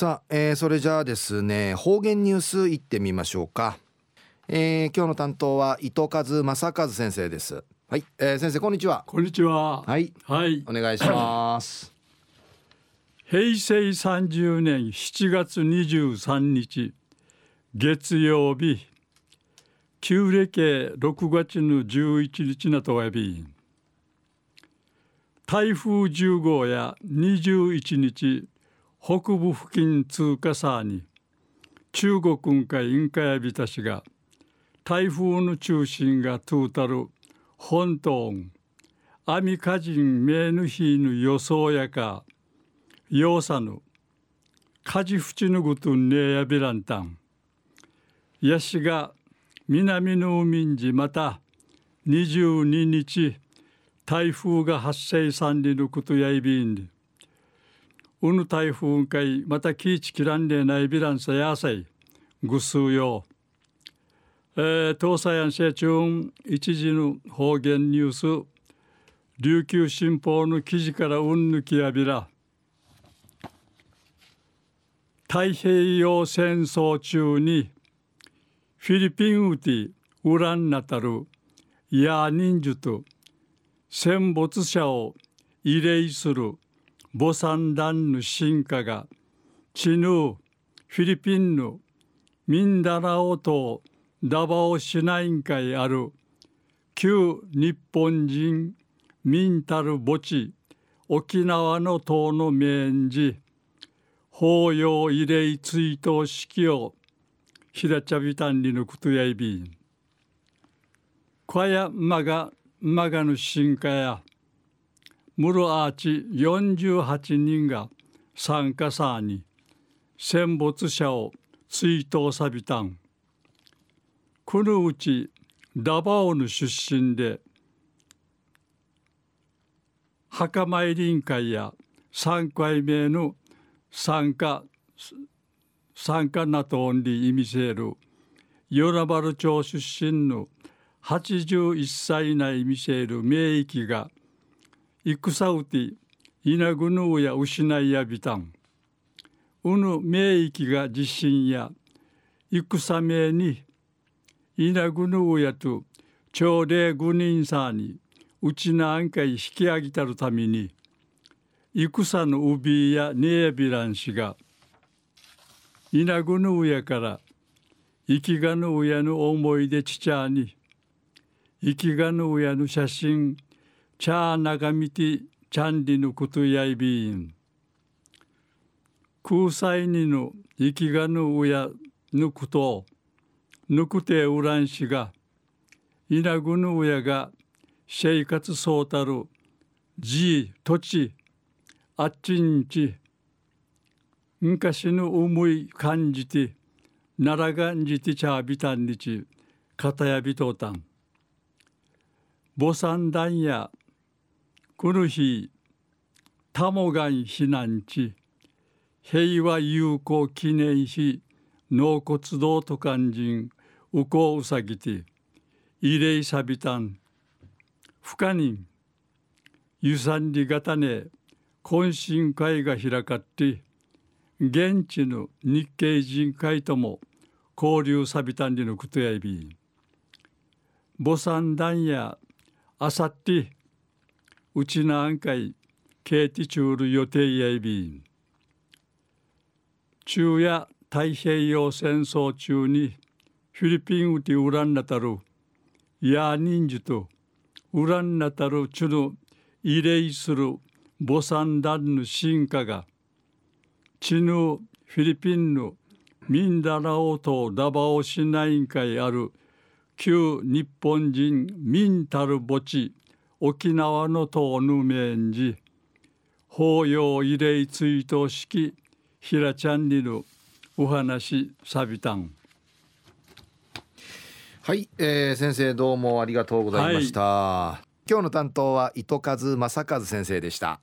さあ、えー、それじゃあですね方言ニュースいってみましょうか、えー、今日の担当は伊藤和正和先生です。はい、えー、先生こんにちは。こんにちは。はい。はい。お願いします。平成30年7月23日月曜日旧暦6月の11日なとわび。台風10号や21日北部付近通過さに中国海インカヤビタシが台風の中心がトゥータル本島アミカジンメヌヒーヌ予想やかヨーサヌカジフチヌグトンネヤビランタンヤシが南の海んじまた22日台風が発生さんりぬことやいびんり。うぬ台風会またキーチキランレーナイビランサヤサイぐすうよえー、東西安社中一時の方言ニュース。琉球新報の記事からうんぬきやびら。太平洋戦争中にフィリピンウティウランナタルヤーニンジュと戦没者を慰霊する。ボサンダンヌ進化がチヌーフィリピンのミンダラオ島ダバオ市内会ある旧日本人民たる墓地沖縄の島の面寺法要慰霊追悼式を平茶ビタンリのクトヤイビン。小屋マガマガの進化やムルアーチ48人が参加さに戦没者を追悼さびたん。このうちダバオの出身で墓参り委員会や3回目の参加参加なとオンリー意味せる与那原町出身の81歳内見せる名域が戦うて稲ぐぬうや失いやびたん。うぬ名域が地震や戦名に稲ぐぬうやと朝礼五人さにうちなあんかい引き上げたるために戦の帯やネエビラン氏が稲ぐぬうやから生きがぬうやの思い出ちちゃに生きがぬうやの写真チャーナガミティチャンリのことやいびん。空才にの生きがぬうやぬことぬくてうらんしがいなぐぬうやが生活そうたる地土地あっちんち。昔の思い感じて奈良がんじてちゃびたんにちかたやびとうたん。母産団やこの日タモガン避難地平和友好記念碑納骨堂と肝心うこうさぎて慰霊さびたん不可人ゆさんりがたね懇親会が開かって現地の日系人会とも交流さびたんりのことやいび母産団やあさってうちなんかいケーティチュール予定やいびん。中夜太平洋戦争中にフィリピンウティウランナタルヤーニンジュとウランナタルチュヌ慰霊するボサンダンヌ進化がチヌフィリピンのミンダラオ島ダバオ市内会ある旧日本人ミンタル墓地沖縄の島の面寺法要慰霊追悼式平ちゃんにのお話さびたん。はい、えー、先生どうもありがとうございました、はい、今日の担当は糸数正和先生でした